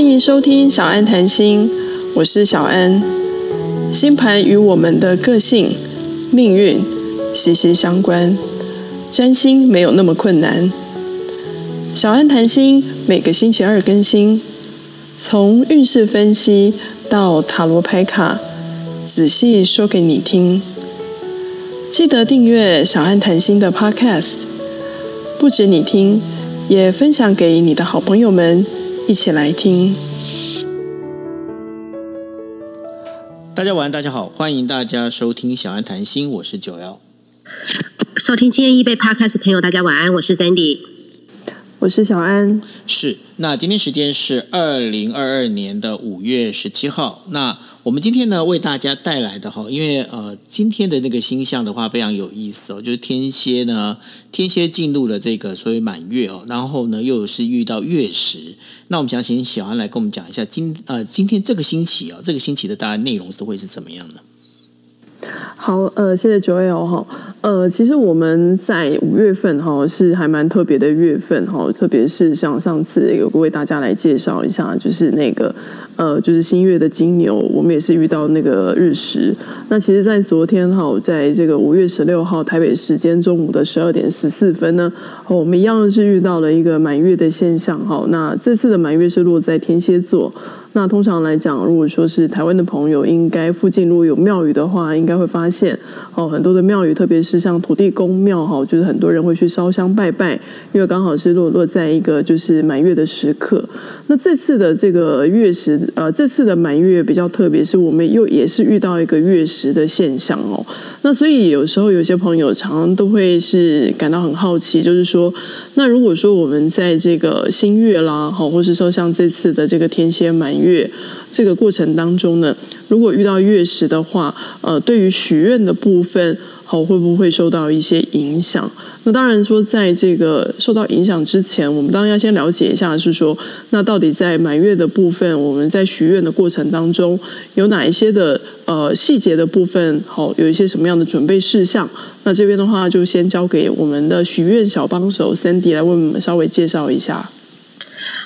欢迎收听小安谈心，我是小安。星盘与我们的个性、命运息息相关，占星没有那么困难。小安谈心每个星期二更新，从运势分析到塔罗牌卡，仔细说给你听。记得订阅小安谈心的 Podcast，不止你听。也分享给你的好朋友们一起来听。大家晚安，大家好，欢迎大家收听小安谈心，我是九幺。收听今天一杯 Podcast 的朋友，大家晚安，我是 Sandy，我是小安。是，那今天时间是二零二二年的五月十七号。那我们今天呢，为大家带来的哈，因为呃，今天的那个星象的话非常有意思哦，就是天蝎呢，天蝎进入了这个所以满月哦，然后呢又是遇到月食。那我们想请小安来跟我们讲一下今呃今天这个星期哦，这个星期的大概内容都会是怎么样的？好，呃，谢谢九 L 哈，呃，其实我们在五月份哈是还蛮特别的月份哈，特别是像上次有为大家来介绍一下，就是那个呃，就是新月的金牛，我们也是遇到那个日食。那其实，在昨天哈，在这个五月十六号台北时间中午的十二点十四分呢，我们一样是遇到了一个满月的现象哈。那这次的满月是落在天蝎座。那通常来讲，如果说是台湾的朋友，应该附近如果有庙宇的话，应该会发现哦，很多的庙宇，特别是像土地公庙哈，就是很多人会去烧香拜拜，因为刚好是落落在一个就是满月的时刻。那这次的这个月食，呃，这次的满月比较特别，是我们又也是遇到一个月食的现象哦。那所以有时候有些朋友常常都会是感到很好奇，就是说，那如果说我们在这个新月啦，好，或是说像这次的这个天蝎满月这个过程当中呢，如果遇到月食的话，呃，对于许愿的部分，好，会不会受到一些影响？那当然说，在这个受到影响之前，我们当然要先了解一下，是说，那到底在满月的部分，我们在许愿的过程当中，有哪一些的呃细节的部分，好，有一些什么样的准备事项？那这边的话，就先交给我们的许愿小帮手 Sandy 来为我们稍微介绍一下。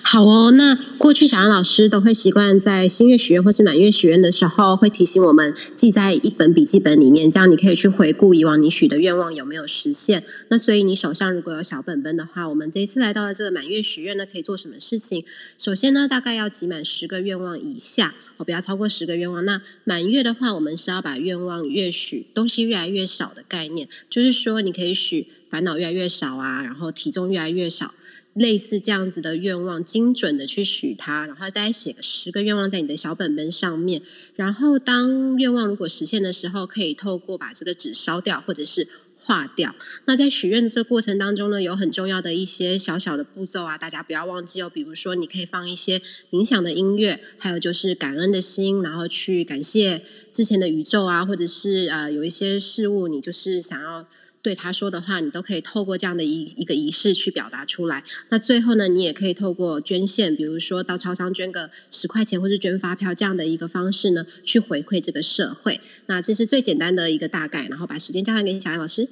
好哦，那过去小安老师都会习惯在新月许愿或是满月许愿的时候，会提醒我们记在一本笔记本里面，这样你可以去回顾以往你许的愿望有没有实现。那所以你手上如果有小本本的话，我们这一次来到了这个满月许愿呢，可以做什么事情？首先呢，大概要集满十个愿望以下，哦，不要超过十个愿望。那满月的话，我们是要把愿望越许东西越来越少的概念，就是说你可以许烦恼越来越少啊，然后体重越来越少。类似这样子的愿望，精准的去许它，然后大家写个十个愿望在你的小本本上面。然后当愿望如果实现的时候，可以透过把这个纸烧掉，或者是化掉。那在许愿的这个过程当中呢，有很重要的一些小小的步骤啊，大家不要忘记哦。比如说，你可以放一些冥想的音乐，还有就是感恩的心，然后去感谢之前的宇宙啊，或者是呃有一些事物，你就是想要。对他说的话，你都可以透过这样的一一个仪式去表达出来。那最后呢，你也可以透过捐献，比如说到超商捐个十块钱，或是捐发票这样的一个方式呢，去回馈这个社会。那这是最简单的一个大概。然后把时间交还给小杨老师。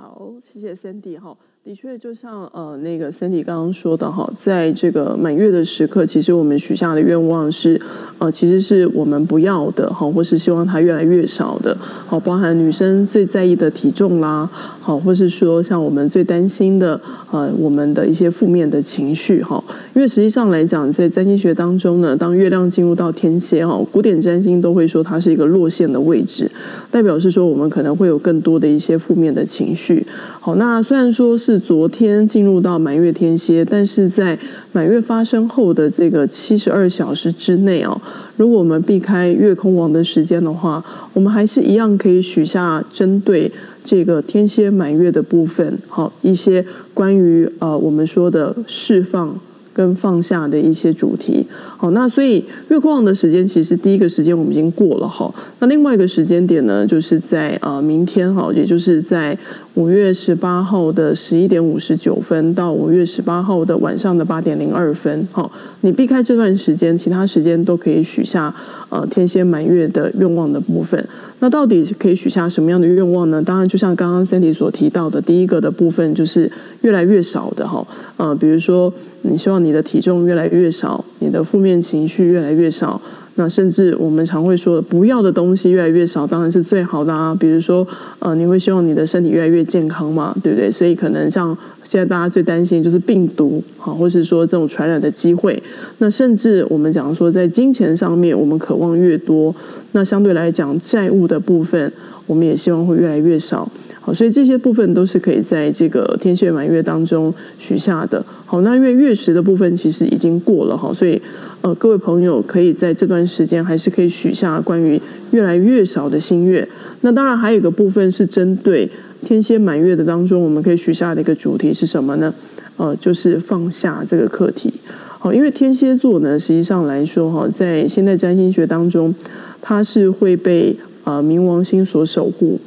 好，谢谢 Cindy 哈。的确，就像呃那个 Cindy 刚刚说的哈，在这个满月的时刻，其实我们许下的愿望是呃，其实是我们不要的哈，或是希望它越来越少的。好，包含女生最在意的体重啦，好，或是说像我们最担心的呃，我们的一些负面的情绪哈。因为实际上来讲，在占星学当中呢，当月亮进入到天蝎哈，古典占星都会说它是一个落线的位置，代表是说我们可能会有更多的一些负面的情绪。好，那虽然说是昨天进入到满月天蝎，但是在满月发生后的这个七十二小时之内哦，如果我们避开月空王的时间的话，我们还是一样可以许下针对这个天蝎满月的部分，好，一些关于呃我们说的释放。跟放下的一些主题，好，那所以月光的时间其实第一个时间我们已经过了哈，那另外一个时间点呢，就是在呃明天哈，也就是在五月十八号的十一点五十九分到五月十八号的晚上的八点零二分，好，你避开这段时间，其他时间都可以许下呃天蝎满月的愿望的部分。那到底可以许下什么样的愿望呢？当然，就像刚刚 Sandy 所提到的，第一个的部分就是越来越少的哈，呃，比如说你希望你的体重越来越少，你的负面情绪越来越少。那甚至我们常会说，不要的东西越来越少，当然是最好的啊。比如说，呃，你会希望你的身体越来越健康嘛，对不对？所以可能像现在大家最担心就是病毒，好，或是说这种传染的机会。那甚至我们讲说，在金钱上面，我们渴望越多，那相对来讲债务的部分，我们也希望会越来越少。好，所以这些部分都是可以在这个天蝎满月当中许下的。好，那因为月食的部分其实已经过了哈，所以呃，各位朋友可以在这段时间还是可以许下关于越来越少的新月。那当然还有一个部分是针对天蝎满月的当中，我们可以许下的一个主题是什么呢？呃，就是放下这个课题。好，因为天蝎座呢，实际上来说哈，在现代占星学当中，它是会被呃冥王星所守护。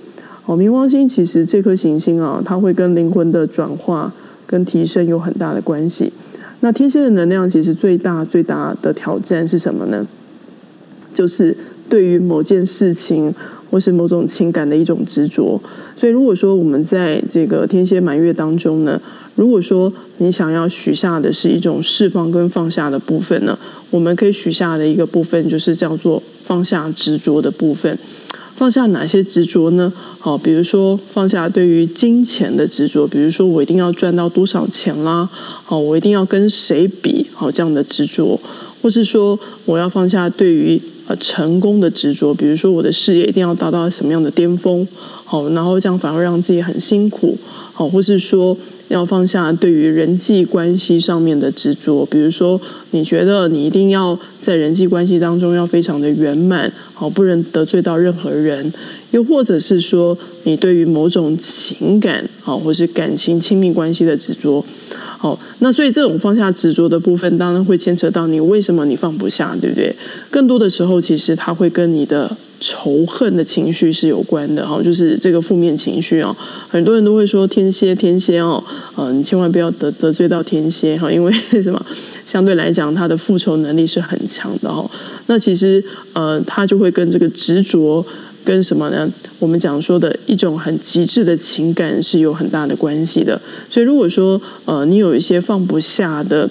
哦，冥王星其实这颗行星啊，它会跟灵魂的转化跟提升有很大的关系。那天蝎的能量其实最大最大的挑战是什么呢？就是对于某件事情或是某种情感的一种执着。所以如果说我们在这个天蝎满月当中呢，如果说你想要许下的是一种释放跟放下的部分呢，我们可以许下的一个部分就是叫做放下执着的部分。放下哪些执着呢？好，比如说放下对于金钱的执着，比如说我一定要赚到多少钱啦，好，我一定要跟谁比，好，这样的执着，或是说我要放下对于呃成功的执着，比如说我的事业一定要达到什么样的巅峰，好，然后这样反而让自己很辛苦，好，或是说。要放下对于人际关系上面的执着，比如说，你觉得你一定要在人际关系当中要非常的圆满，好，不能得罪到任何人；又或者是说，你对于某种情感，好，或是感情亲密关系的执着，好，那所以这种放下执着的部分，当然会牵扯到你为什么你放不下，对不对？更多的时候，其实它会跟你的。仇恨的情绪是有关的哈，就是这个负面情绪啊，很多人都会说天蝎天蝎哦，嗯，你千万不要得得罪到天蝎哈，因为什么？相对来讲，他的复仇能力是很强的哈。那其实呃，他就会跟这个执着跟什么呢？我们讲说的一种很极致的情感是有很大的关系的。所以如果说呃，你有一些放不下的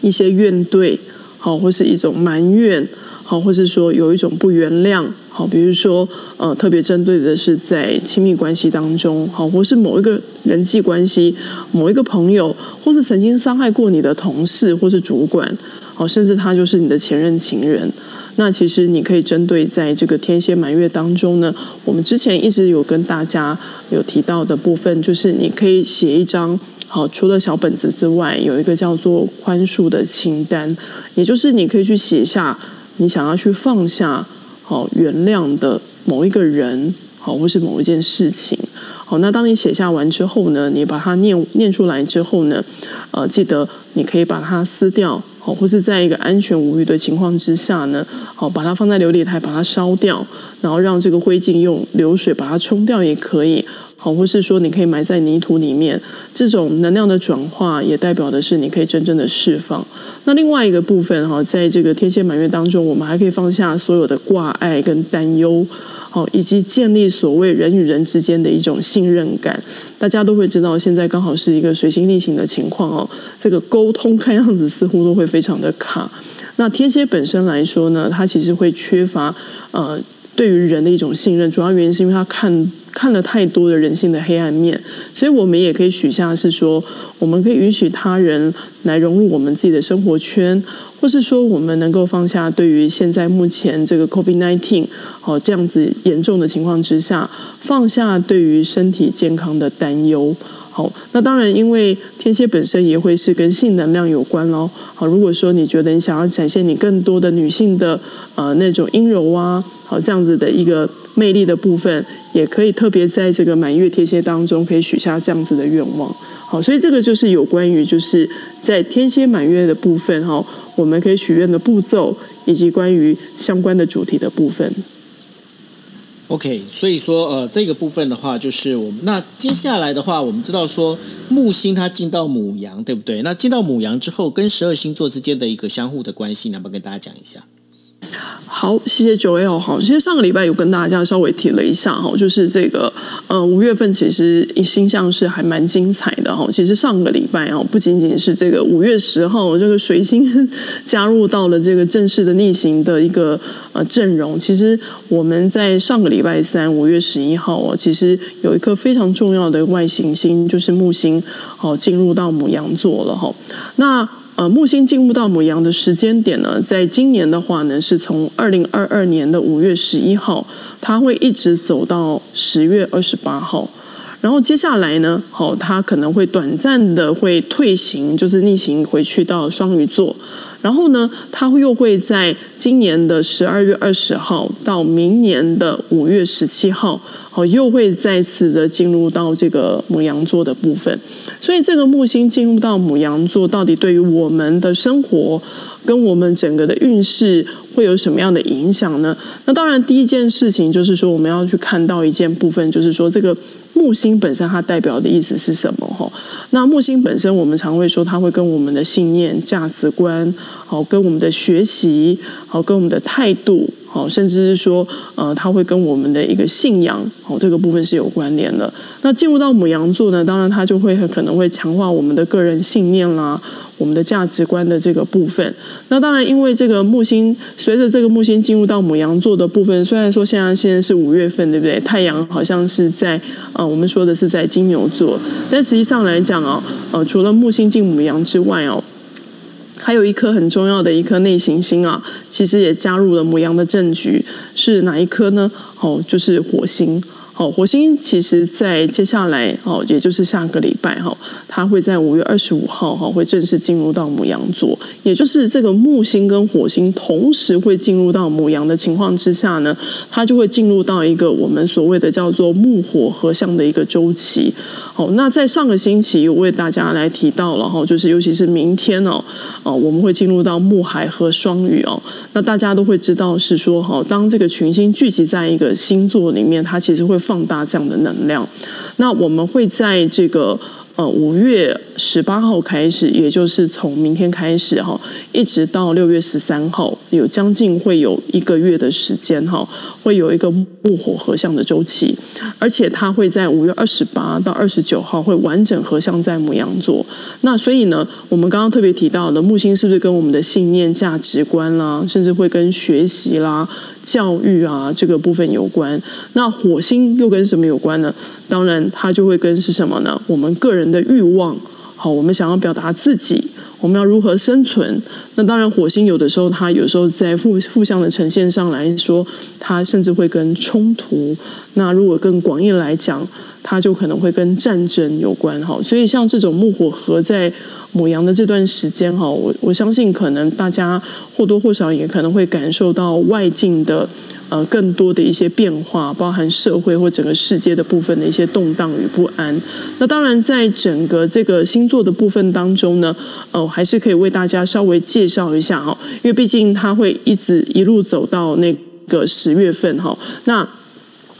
一些怨怼，好，或是一种埋怨。好，或是说有一种不原谅，好，比如说呃，特别针对的是在亲密关系当中，好，或是某一个人际关系，某一个朋友，或是曾经伤害过你的同事或是主管，好，甚至他就是你的前任情人。那其实你可以针对在这个天蝎满月当中呢，我们之前一直有跟大家有提到的部分，就是你可以写一张，好，除了小本子之外，有一个叫做宽恕的清单，也就是你可以去写下。你想要去放下，好，原谅的某一个人，好，或是某一件事情，好，那当你写下完之后呢，你把它念念出来之后呢，呃，记得你可以把它撕掉，好，或是在一个安全无虞的情况之下呢，好，把它放在琉璃台，把它烧掉，然后让这个灰烬用流水把它冲掉也可以。好，或是说你可以埋在泥土里面，这种能量的转化也代表的是你可以真正的释放。那另外一个部分哈，在这个天蝎满月当中，我们还可以放下所有的挂碍跟担忧，好，以及建立所谓人与人之间的一种信任感。大家都会知道，现在刚好是一个随心逆行的情况哦，这个沟通看样子似乎都会非常的卡。那天蝎本身来说呢，它其实会缺乏呃。对于人的一种信任，主要原因是因为他看看了太多的人性的黑暗面，所以我们也可以许下是说，我们可以允许他人来融入我们自己的生活圈，或是说我们能够放下对于现在目前这个 COVID-19 好这样子严重的情况之下，放下对于身体健康的担忧。好，那当然，因为天蝎本身也会是跟性能量有关喽。好，如果说你觉得你想要展现你更多的女性的呃那种阴柔啊，好这样子的一个魅力的部分，也可以特别在这个满月天蝎当中，可以许下这样子的愿望。好，所以这个就是有关于就是在天蝎满月的部分哈，我们可以许愿的步骤，以及关于相关的主题的部分。OK，所以说呃，这个部分的话，就是我们那接下来的话，我们知道说木星它进到母羊，对不对？那进到母羊之后，跟十二星座之间的一个相互的关系，能不能跟大家讲一下？好，谢谢九 L 好，其实上个礼拜有跟大家稍微提了一下哈，就是这个呃五月份其实星象是还蛮精彩的哈。其实上个礼拜哦，不仅仅是这个五月十号这个水星加入到了这个正式的逆行的一个呃阵容，其实我们在上个礼拜三五月十一号哦，其实有一颗非常重要的外行星，就是木星哦进入到母羊座了哈。那呃，木星进入到母羊的时间点呢，在今年的话呢，是从二零二二年的五月十一号，它会一直走到十月二十八号，然后接下来呢，好，它可能会短暂的会退行，就是逆行回去到双鱼座。然后呢，它又会在今年的十二月二十号到明年的五月十七号，好，又会再次的进入到这个母羊座的部分。所以，这个木星进入到母羊座，到底对于我们的生活跟我们整个的运势会有什么样的影响呢？那当然，第一件事情就是说，我们要去看到一件部分，就是说这个。木星本身它代表的意思是什么？哈，那木星本身我们常会说，它会跟我们的信念、价值观，好，跟我们的学习，好，跟我们的态度，好，甚至是说，呃，它会跟我们的一个信仰，好，这个部分是有关联的。那进入到母羊座呢，当然它就会很可能会强化我们的个人信念啦。我们的价值观的这个部分，那当然，因为这个木星随着这个木星进入到母羊座的部分，虽然说现在现在是五月份，对不对？太阳好像是在呃，我们说的是在金牛座，但实际上来讲哦，呃，除了木星进母羊之外哦，还有一颗很重要的一颗内行星啊，其实也加入了母羊的政局，是哪一颗呢？哦，就是火星。好，火星其实，在接下来哦，也就是下个礼拜哈，它会在五月二十五号哈，会正式进入到母羊座。也就是这个木星跟火星同时会进入到母羊的情况之下呢，它就会进入到一个我们所谓的叫做木火合相的一个周期。好，那在上个星期我为大家来提到了哈，就是尤其是明天哦，哦，我们会进入到木海和双鱼哦，那大家都会知道是说哈，当这个群星聚集在一个星座里面，它其实会。放大这样的能量，那我们会在这个呃五月十八号开始，也就是从明天开始哈，一直到六月十三号，有将近会有一个月的时间哈，会有一个木火合相的周期，而且它会在五月二十八到二十九号会完整合相在母羊座。那所以呢，我们刚刚特别提到的木星是不是跟我们的信念、价值观啦，甚至会跟学习啦？教育啊，这个部分有关。那火星又跟什么有关呢？当然，它就会跟是什么呢？我们个人的欲望。好，我们想要表达自己，我们要如何生存？那当然，火星有的时候，它有时候在负负向的呈现上来说，它甚至会跟冲突。那如果更广义来讲，它就可能会跟战争有关。哈，所以像这种木火合在母羊的这段时间，哈，我我相信可能大家或多或少也可能会感受到外境的。呃，更多的一些变化，包含社会或整个世界的部分的一些动荡与不安。那当然，在整个这个星座的部分当中呢，呃，还是可以为大家稍微介绍一下哈，因为毕竟它会一直一路走到那个十月份哈。那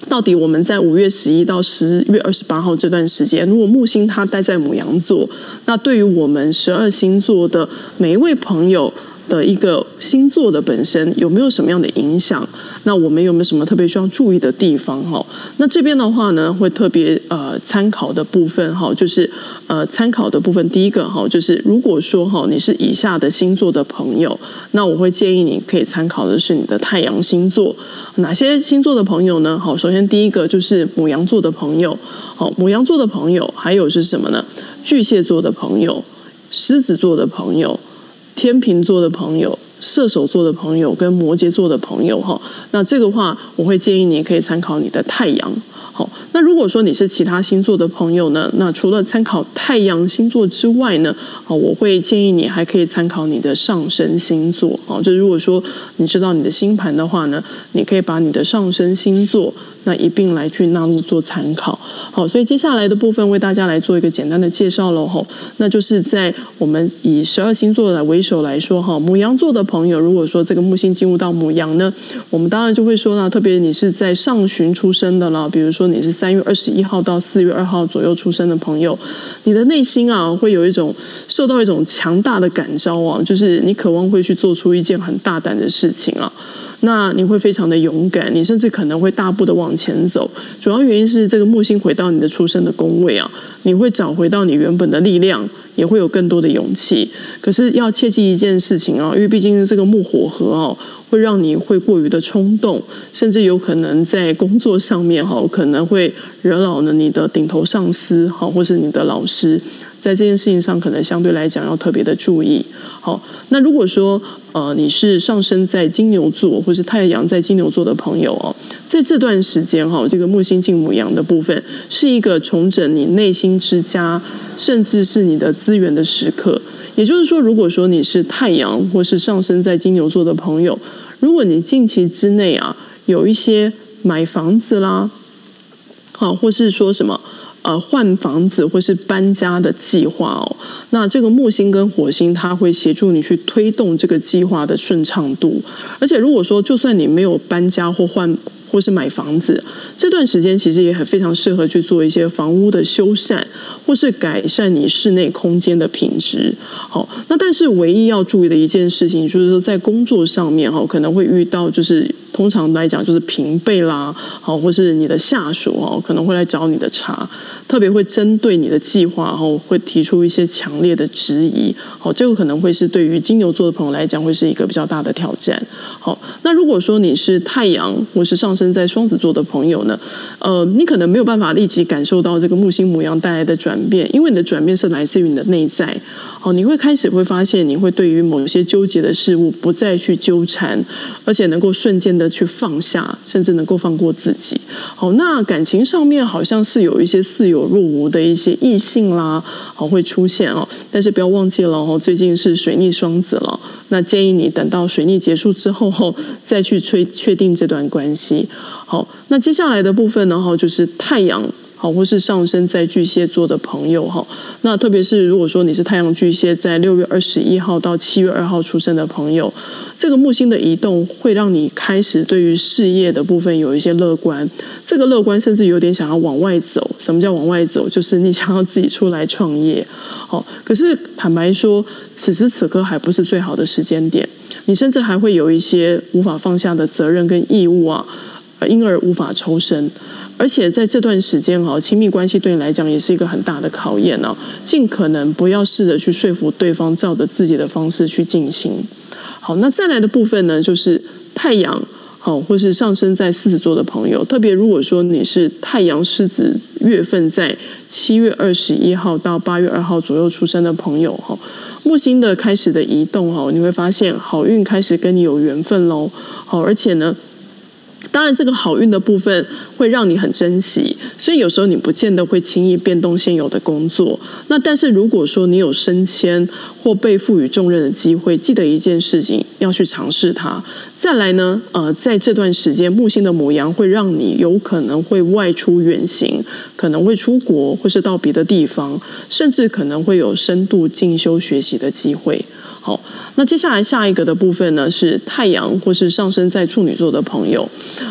到底我们在五月十一到十月二十八号这段时间，如果木星它待在母羊座，那对于我们十二星座的每一位朋友。的一个星座的本身有没有什么样的影响？那我们有没有什么特别需要注意的地方？哈，那这边的话呢，会特别呃参考的部分哈，就是呃参考的部分，第一个哈，就是如果说哈你是以下的星座的朋友，那我会建议你可以参考的是你的太阳星座。哪些星座的朋友呢？好，首先第一个就是母羊座的朋友，好，母羊座的朋友，还有是什么呢？巨蟹座的朋友，狮子座的朋友。天秤座的朋友、射手座的朋友跟摩羯座的朋友哈，那这个话我会建议你可以参考你的太阳。好，那如果说你是其他星座的朋友呢，那除了参考太阳星座之外呢，好，我会建议你还可以参考你的上升星座。好，就如果说你知道你的星盘的话呢，你可以把你的上升星座那一并来去纳入做参考。好，所以接下来的部分为大家来做一个简单的介绍喽。吼，那就是在我们以十二星座来为首来说，哈，牡羊座的朋友，如果说这个木星进入到牡羊呢，我们当然就会说呢，特别你是在上旬出生的了，比如说你是三月二十一号到四月二号左右出生的朋友，你的内心啊会有一种受到一种强大的感召啊，就是你渴望会去做出一件很大胆的事情啊。那你会非常的勇敢，你甚至可能会大步的往前走。主要原因是这个木星回到你的出生的宫位啊，你会找回到你原本的力量，也会有更多的勇气。可是要切记一件事情啊，因为毕竟这个木火合哦，会让你会过于的冲动，甚至有可能在工作上面哈，可能会惹恼了你的顶头上司哈，或是你的老师。在这件事情上，可能相对来讲要特别的注意。好，那如果说呃你是上升在金牛座，或是太阳在金牛座的朋友哦，在这段时间哈，这个木星进母羊的部分，是一个重整你内心之家，甚至是你的资源的时刻。也就是说，如果说你是太阳或是上升在金牛座的朋友，如果你近期之内啊有一些买房子啦，好，或是说什么。呃，换房子或是搬家的计划哦，那这个木星跟火星，它会协助你去推动这个计划的顺畅度。而且，如果说就算你没有搬家或换或是买房子，这段时间其实也很非常适合去做一些房屋的修缮，或是改善你室内空间的品质。好，那但是唯一要注意的一件事情，就是说在工作上面哈，可能会遇到就是。通常来讲，就是平辈啦，好，或是你的下属哦，可能会来找你的茬，特别会针对你的计划，后会提出一些强烈的质疑。好，这个可能会是对于金牛座的朋友来讲，会是一个比较大的挑战。好，那如果说你是太阳或是上升在双子座的朋友呢，呃，你可能没有办法立即感受到这个木星模样带来的转变，因为你的转变是来自于你的内在。好，你会开始会发现，你会对于某些纠结的事物不再去纠缠，而且能够瞬间的。去放下，甚至能够放过自己。好，那感情上面好像是有一些似有若无的一些异性啦，好会出现哦。但是不要忘记了哦，最近是水逆双子了。那建议你等到水逆结束之后后，再去确定这段关系。好，那接下来的部分呢，哈，就是太阳。好，或是上升在巨蟹座的朋友哈，那特别是如果说你是太阳巨蟹，在六月二十一号到七月二号出生的朋友，这个木星的移动会让你开始对于事业的部分有一些乐观，这个乐观甚至有点想要往外走。什么叫往外走？就是你想要自己出来创业。好，可是坦白说，此时此刻还不是最好的时间点，你甚至还会有一些无法放下的责任跟义务啊，因而无法抽身。而且在这段时间哈，亲密关系对你来讲也是一个很大的考验哦。尽可能不要试着去说服对方，照着自己的方式去进行。好，那再来的部分呢，就是太阳好，或是上升在狮子座的朋友，特别如果说你是太阳狮子月份在七月二十一号到八月二号左右出生的朋友哈，木星的开始的移动哈，你会发现好运开始跟你有缘分喽。好，而且呢。当然，这个好运的部分会让你很珍惜，所以有时候你不见得会轻易变动现有的工作。那但是如果说你有升迁或被赋予重任的机会，记得一件事情，要去尝试它。再来呢，呃，在这段时间，木星的母羊会让你有可能会外出远行，可能会出国，或是到别的地方，甚至可能会有深度进修学习的机会。那接下来下一个的部分呢，是太阳或是上升在处女座的朋友，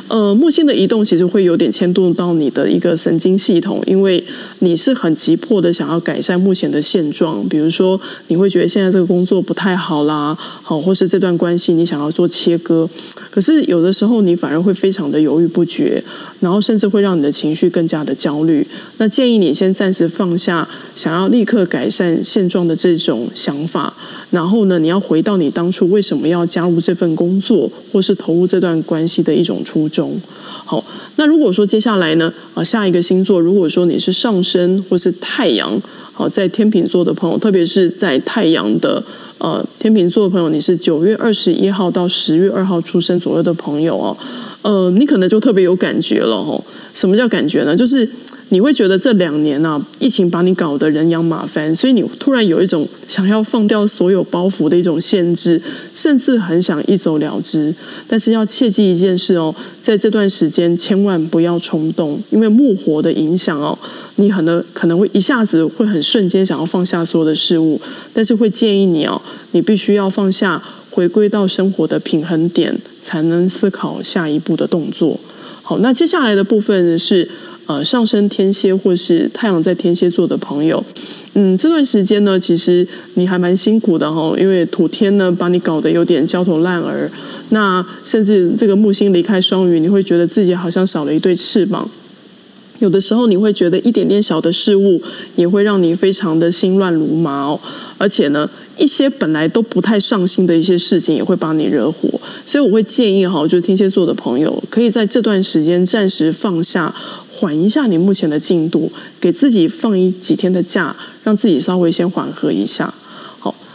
呃，木星的移动其实会有点牵动到你的一个神经系统，因为你是很急迫的想要改善目前的现状，比如说你会觉得现在这个工作不太好啦，好，或是这段关系你想要做切割，可是有的时候你反而会非常的犹豫不决，然后甚至会让你的情绪更加的焦虑。那建议你先暂时放下想要立刻改善现状的这种想法，然后呢，你要。回到你当初为什么要加入这份工作，或是投入这段关系的一种初衷。好，那如果说接下来呢，啊，下一个星座，如果说你是上升或是太阳，好，在天秤座的朋友，特别是在太阳的呃天秤座的朋友，你是九月二十一号到十月二号出生左右的朋友哦，呃，你可能就特别有感觉了哦。什么叫感觉呢？就是你会觉得这两年啊，疫情把你搞得人仰马翻，所以你突然有一种想要放掉所有包袱的一种限制，甚至很想一走了之。但是要切记一件事哦，在这段时间千万不要冲动，因为木火的影响哦，你可能可能会一下子会很瞬间想要放下所有的事物，但是会建议你哦，你必须要放下，回归到生活的平衡点，才能思考下一步的动作。好，那接下来的部分是。呃，上升天蝎或是太阳在天蝎座的朋友，嗯，这段时间呢，其实你还蛮辛苦的哈，因为土天呢把你搞得有点焦头烂额，那甚至这个木星离开双鱼，你会觉得自己好像少了一对翅膀。有的时候你会觉得一点点小的事物也会让你非常的心乱如麻哦，而且呢，一些本来都不太上心的一些事情也会把你惹火，所以我会建议哈，就是天蝎座的朋友可以在这段时间暂时放下，缓一下你目前的进度，给自己放一几天的假，让自己稍微先缓和一下。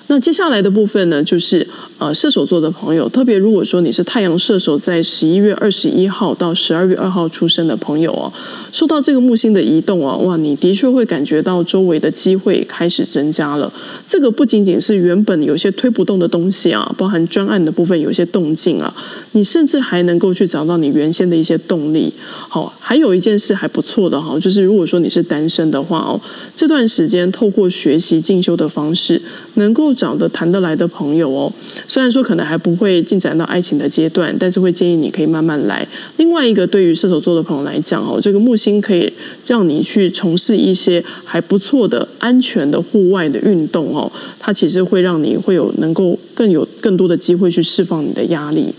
那接下来的部分呢，就是。呃，射手座的朋友，特别如果说你是太阳射手，在十一月二十一号到十二月二号出生的朋友哦，受到这个木星的移动啊，哇，你的确会感觉到周围的机会开始增加了。这个不仅仅是原本有些推不动的东西啊，包含专案的部分有些动静啊，你甚至还能够去找到你原先的一些动力。好，还有一件事还不错的哈，就是如果说你是单身的话哦，这段时间透过学习进修的方式，能够找得谈得来的朋友哦。虽然说可能还不会进展到爱情的阶段，但是会建议你可以慢慢来。另外一个，对于射手座的朋友来讲哦，这个木星可以让你去从事一些还不错的、安全的户外的运动哦，它其实会让你会有能够更有更多的机会去释放你的压力。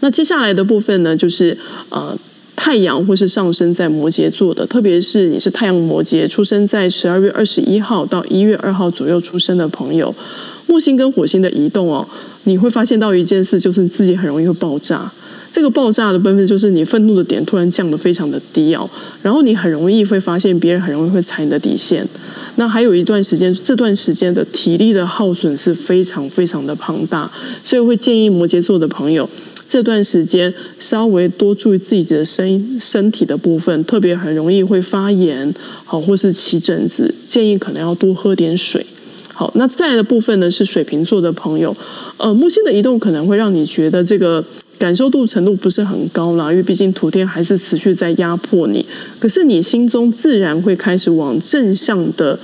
那接下来的部分呢，就是呃。太阳或是上升在摩羯座的，特别是你是太阳摩羯，出生在十二月二十一号到一月二号左右出生的朋友，木星跟火星的移动哦，你会发现到一件事，就是自己很容易会爆炸。这个爆炸的部分就是你愤怒的点突然降得非常的低哦，然后你很容易会发现别人很容易会踩你的底线。那还有一段时间，这段时间的体力的耗损是非常非常的庞大，所以会建议摩羯座的朋友。这段时间稍微多注意自己的身身体的部分，特别很容易会发炎，好，或是起疹子，建议可能要多喝点水。好，那再来的部分呢是水瓶座的朋友，呃，木星的移动可能会让你觉得这个感受度程度不是很高啦，因为毕竟土天还是持续在压迫你，可是你心中自然会开始往正向的。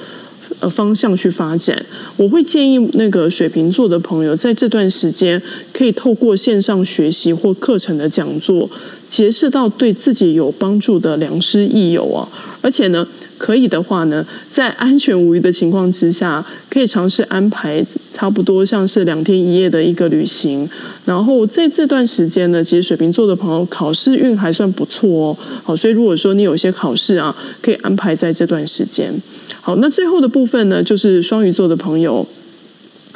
呃，方向去发展，我会建议那个水瓶座的朋友，在这段时间可以透过线上学习或课程的讲座，结识到对自己有帮助的良师益友啊，而且呢。可以的话呢，在安全无虞的情况之下，可以尝试安排差不多像是两天一夜的一个旅行。然后在这段时间呢，其实水瓶座的朋友考试运还算不错哦。好，所以如果说你有些考试啊，可以安排在这段时间。好，那最后的部分呢，就是双鱼座的朋友。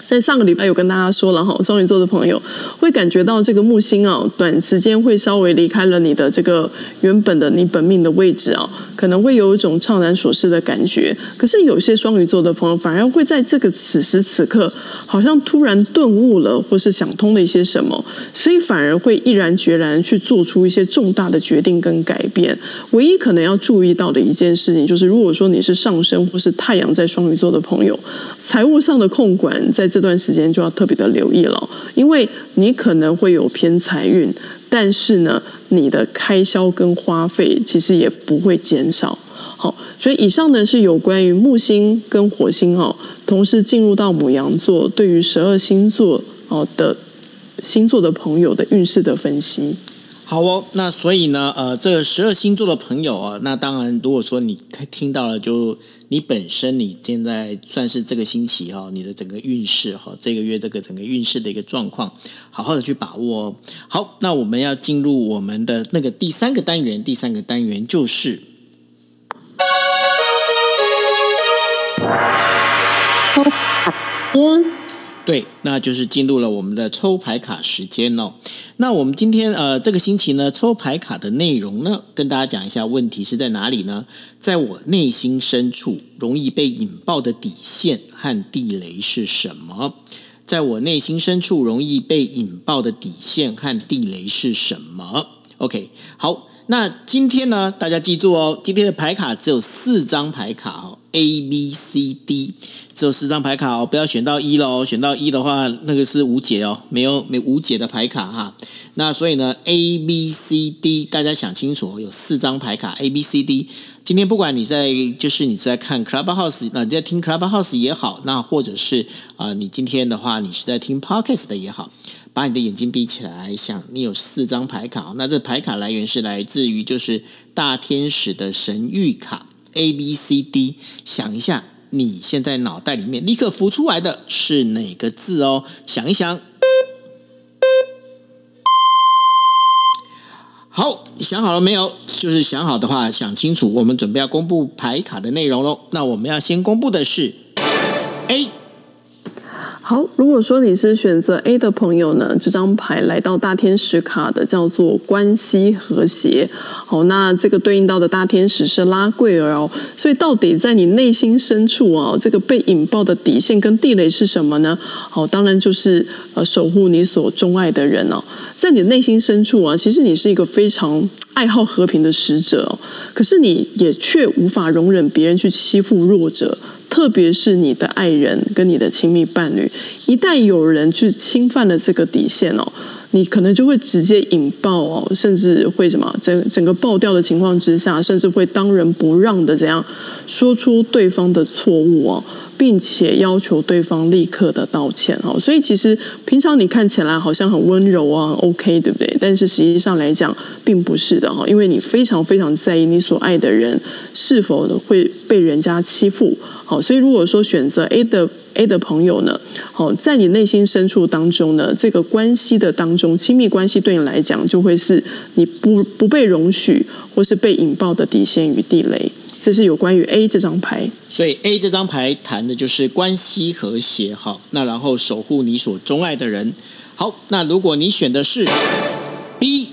在上个礼拜有跟大家说了哈，双鱼座的朋友会感觉到这个木星啊，短时间会稍微离开了你的这个原本的你本命的位置啊，可能会有一种怅然所失的感觉。可是有些双鱼座的朋友反而会在这个此时此刻，好像突然顿悟了，或是想通了一些什么，所以反而会毅然决然去做出一些重大的决定跟改变。唯一可能要注意到的一件事情，就是如果说你是上升或是太阳在双鱼座的朋友，财务上的控管在。这段时间就要特别的留意了，因为你可能会有偏财运，但是呢，你的开销跟花费其实也不会减少。好，所以以上呢是有关于木星跟火星哦，同时进入到母羊座，对于十二星座哦的星座的朋友的运势的分析。好哦，那所以呢，呃，这个十二星座的朋友啊，那当然，如果说你听到了就。你本身你现在算是这个星期哈，你的整个运势哈，这个月这个整个运势的一个状况，好好的去把握哦。好，那我们要进入我们的那个第三个单元，第三个单元就是，对，那就是进入了我们的抽牌卡时间哦。那我们今天呃这个星期呢，抽牌卡的内容呢，跟大家讲一下，问题是在哪里呢？在我内心深处容易被引爆的底线和地雷是什么？在我内心深处容易被引爆的底线和地雷是什么？OK，好，那今天呢，大家记住哦，今天的牌卡只有四张牌卡哦，A、B、C、D，只有四张牌卡哦，不要选到一喽，选到一的话，那个是无解哦，没有没无解的牌卡哈。那所以呢，A、B、C、D，大家想清楚，有四张牌卡 A、B、C、D。今天不管你在就是你在看 Clubhouse，那你在听 Clubhouse 也好，那或者是啊、呃，你今天的话你是在听 Podcast 的也好，把你的眼睛闭起来，想你有四张牌卡，那这牌卡来源是来自于就是大天使的神谕卡 A、B、C、D，想一下你现在脑袋里面立刻浮出来的是哪个字哦？想一想。好，想好了没有？就是想好的话，想清楚，我们准备要公布牌卡的内容喽。那我们要先公布的是 A。好，如果说你是选择 A 的朋友呢，这张牌来到大天使卡的叫做关系和谐。好，那这个对应到的大天使是拉贵尔哦。所以到底在你内心深处啊，这个被引爆的底线跟地雷是什么呢？好，当然就是呃守护你所钟爱的人哦。在你的内心深处啊，其实你是一个非常爱好和平的使者哦，可是你也却无法容忍别人去欺负弱者。特别是你的爱人跟你的亲密伴侣，一旦有人去侵犯了这个底线哦，你可能就会直接引爆哦，甚至会什么整整个爆掉的情况之下，甚至会当仁不让的怎样说出对方的错误哦。并且要求对方立刻的道歉哦，所以其实平常你看起来好像很温柔啊，OK，对不对？但是实际上来讲，并不是的哈，因为你非常非常在意你所爱的人是否会被人家欺负。好，所以如果说选择 A 的 A 的朋友呢，好，在你内心深处当中呢，这个关系的当中，亲密关系对你来讲就会是你不不被容许或是被引爆的底线与地雷。这是有关于 A 这张牌，所以 A 这张牌谈的就是关系和谐。好，那然后守护你所钟爱的人。好，那如果你选的是 B，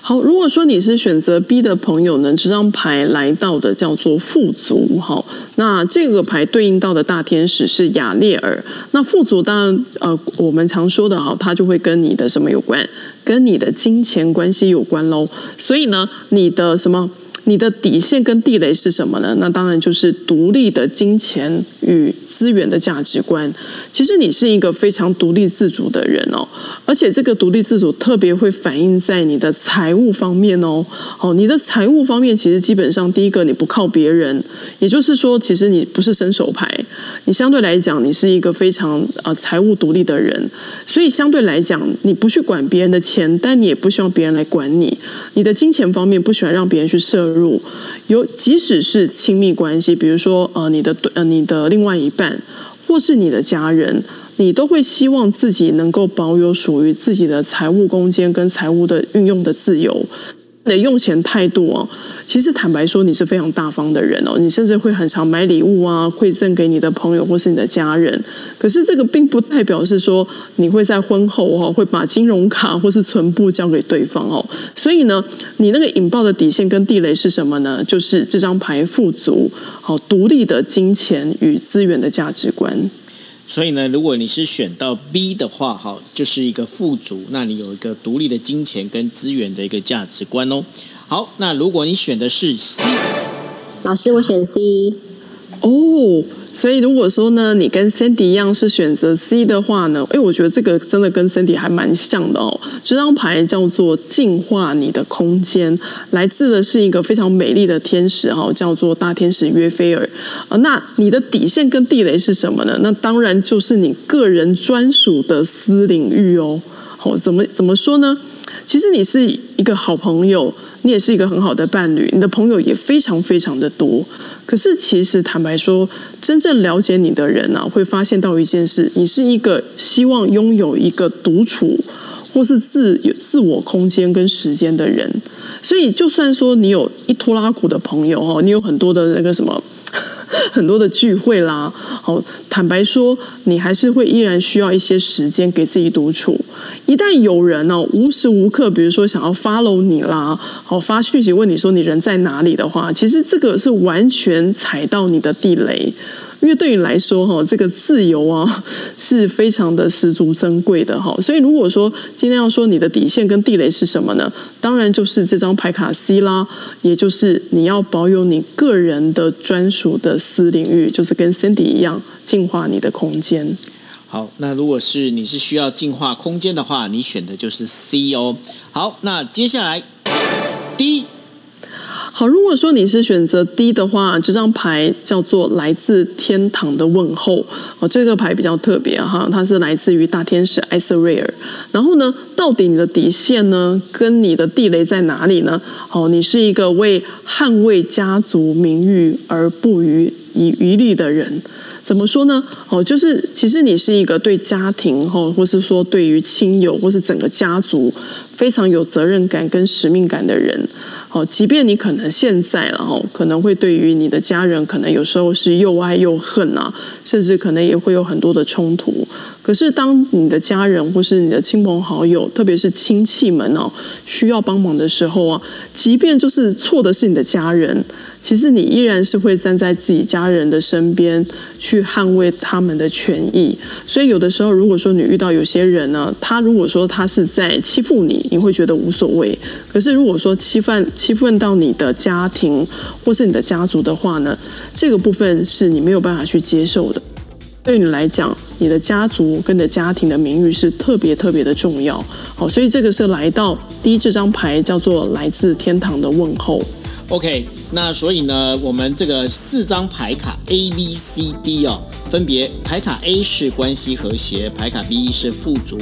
好，如果说你是选择 B 的朋友呢，这张牌来到的叫做富足。好，那这个牌对应到的大天使是亚列尔。那富足当然呃，我们常说的哈，它就会跟你的什么有关？跟你的金钱关系有关喽。所以呢，你的什么？你的底线跟地雷是什么呢？那当然就是独立的金钱与资源的价值观。其实你是一个非常独立自主的人哦，而且这个独立自主特别会反映在你的财务方面哦。哦，你的财务方面其实基本上第一个你不靠别人，也就是说，其实你不是伸手牌，你相对来讲你是一个非常呃财务独立的人，所以相对来讲你不去管别人的钱，但你也不希望别人来管你。你的金钱方面不喜欢让别人去涉入。入有，即使是亲密关系，比如说呃，你的呃，你的另外一半，或是你的家人，你都会希望自己能够保有属于自己的财务空间跟财务的运用的自由。的用钱态度哦，其实坦白说，你是非常大方的人哦，你甚至会很常买礼物啊，馈赠给你的朋友或是你的家人。可是这个并不代表是说你会在婚后哦，会把金融卡或是存簿交给对方哦。所以呢，你那个引爆的底线跟地雷是什么呢？就是这张牌富足，好独立的金钱与资源的价值观。所以呢，如果你是选到 B 的话，哈，就是一个富足，那你有一个独立的金钱跟资源的一个价值观哦。好，那如果你选的是 C，老师，我选 C。哦。所以如果说呢，你跟 Sandy 一样是选择 C 的话呢，哎，我觉得这个真的跟 Sandy 还蛮像的哦。这张牌叫做净化你的空间，来自的是一个非常美丽的天使哈，叫做大天使约菲尔啊。那你的底线跟地雷是什么呢？那当然就是你个人专属的私领域哦。好，怎么怎么说呢？其实你是一个好朋友，你也是一个很好的伴侣，你的朋友也非常非常的多。可是，其实坦白说，真正了解你的人啊，会发现到一件事：你是一个希望拥有一个独处或是自有自我空间跟时间的人。所以，就算说你有一拖拉苦的朋友哦，你有很多的那个什么。很多的聚会啦，好，坦白说，你还是会依然需要一些时间给自己独处。一旦有人哦，无时无刻，比如说想要 follow 你啦，好，发讯息问你说你人在哪里的话，其实这个是完全踩到你的地雷。因为对你来说哈，这个自由啊 是非常的十足珍贵的哈。所以如果说今天要说你的底线跟地雷是什么呢？当然就是这张牌卡 C 啦，也就是你要保有你个人的专属的私领域，就是跟 Cindy 一样净化你的空间。好，那如果是你是需要净化空间的话，你选的就是 C 哦。好，那接下来 D。好，如果说你是选择 D 的话，这张牌叫做来自天堂的问候哦，这个牌比较特别哈，它是来自于大天使艾瑟瑞尔。然后呢，到底你的底线呢，跟你的地雷在哪里呢？哦，你是一个为捍卫家族名誉而不遗余力的人。怎么说呢？哦，就是其实你是一个对家庭哈，或是说对于亲友或是整个家族非常有责任感跟使命感的人。好，即便你可能现在了，可能会对于你的家人，可能有时候是又爱又恨啊，甚至可能也会有很多的冲突。可是当你的家人或是你的亲朋好友，特别是亲戚们哦，需要帮忙的时候啊，即便就是错的是你的家人。其实你依然是会站在自己家人的身边去捍卫他们的权益，所以有的时候，如果说你遇到有些人呢，他如果说他是在欺负你，你会觉得无所谓；可是如果说欺犯欺负到你的家庭或是你的家族的话呢，这个部分是你没有办法去接受的。对你来讲，你的家族跟你的家庭的名誉是特别特别的重要。好，所以这个是来到第一这张牌叫做来自天堂的问候。OK。那所以呢，我们这个四张牌卡 A、B、C、D 哦，分别牌卡 A 是关系和谐，牌卡 B 是富足，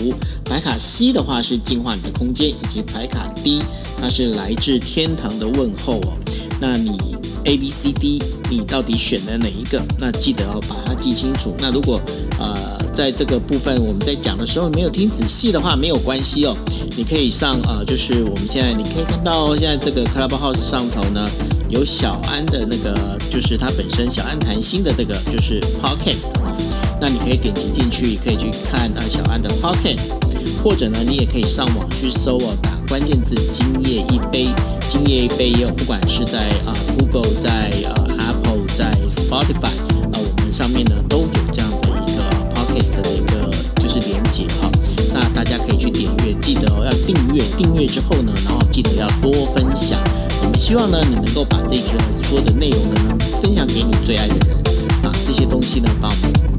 牌卡 C 的话是净化你的空间，以及牌卡 D 它是来自天堂的问候哦。那你 A、B、C、D 你到底选了哪一个？那记得要把它记清楚。那如果呃在这个部分我们在讲的时候没有听仔细的话，没有关系哦，你可以上呃，就是我们现在你可以看到现在这个 Clubhouse 上头呢。有小安的那个，就是他本身小安谈心的这个就是 podcast，啊那你可以点击进去，可以去看啊小安的 podcast，或者呢，你也可以上网去搜哦，打关键字“今夜一杯”，今夜一杯哟，不管是在啊 Google，在啊 Apple，在 Spotify，啊我们上面呢都订阅，之后呢，然后记得要多分享。我们希望呢，你能够把这些所有的内容呢，分享给你最爱的人啊，这些东西呢，帮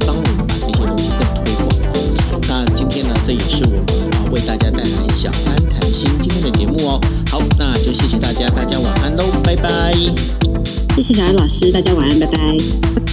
帮我们把这些东西更推广。那今天呢，这也是我们啊为大家带来小安谈心今天的节目哦。好，那就谢谢大家，大家晚安喽，拜拜。谢谢小安老师，大家晚安，拜拜。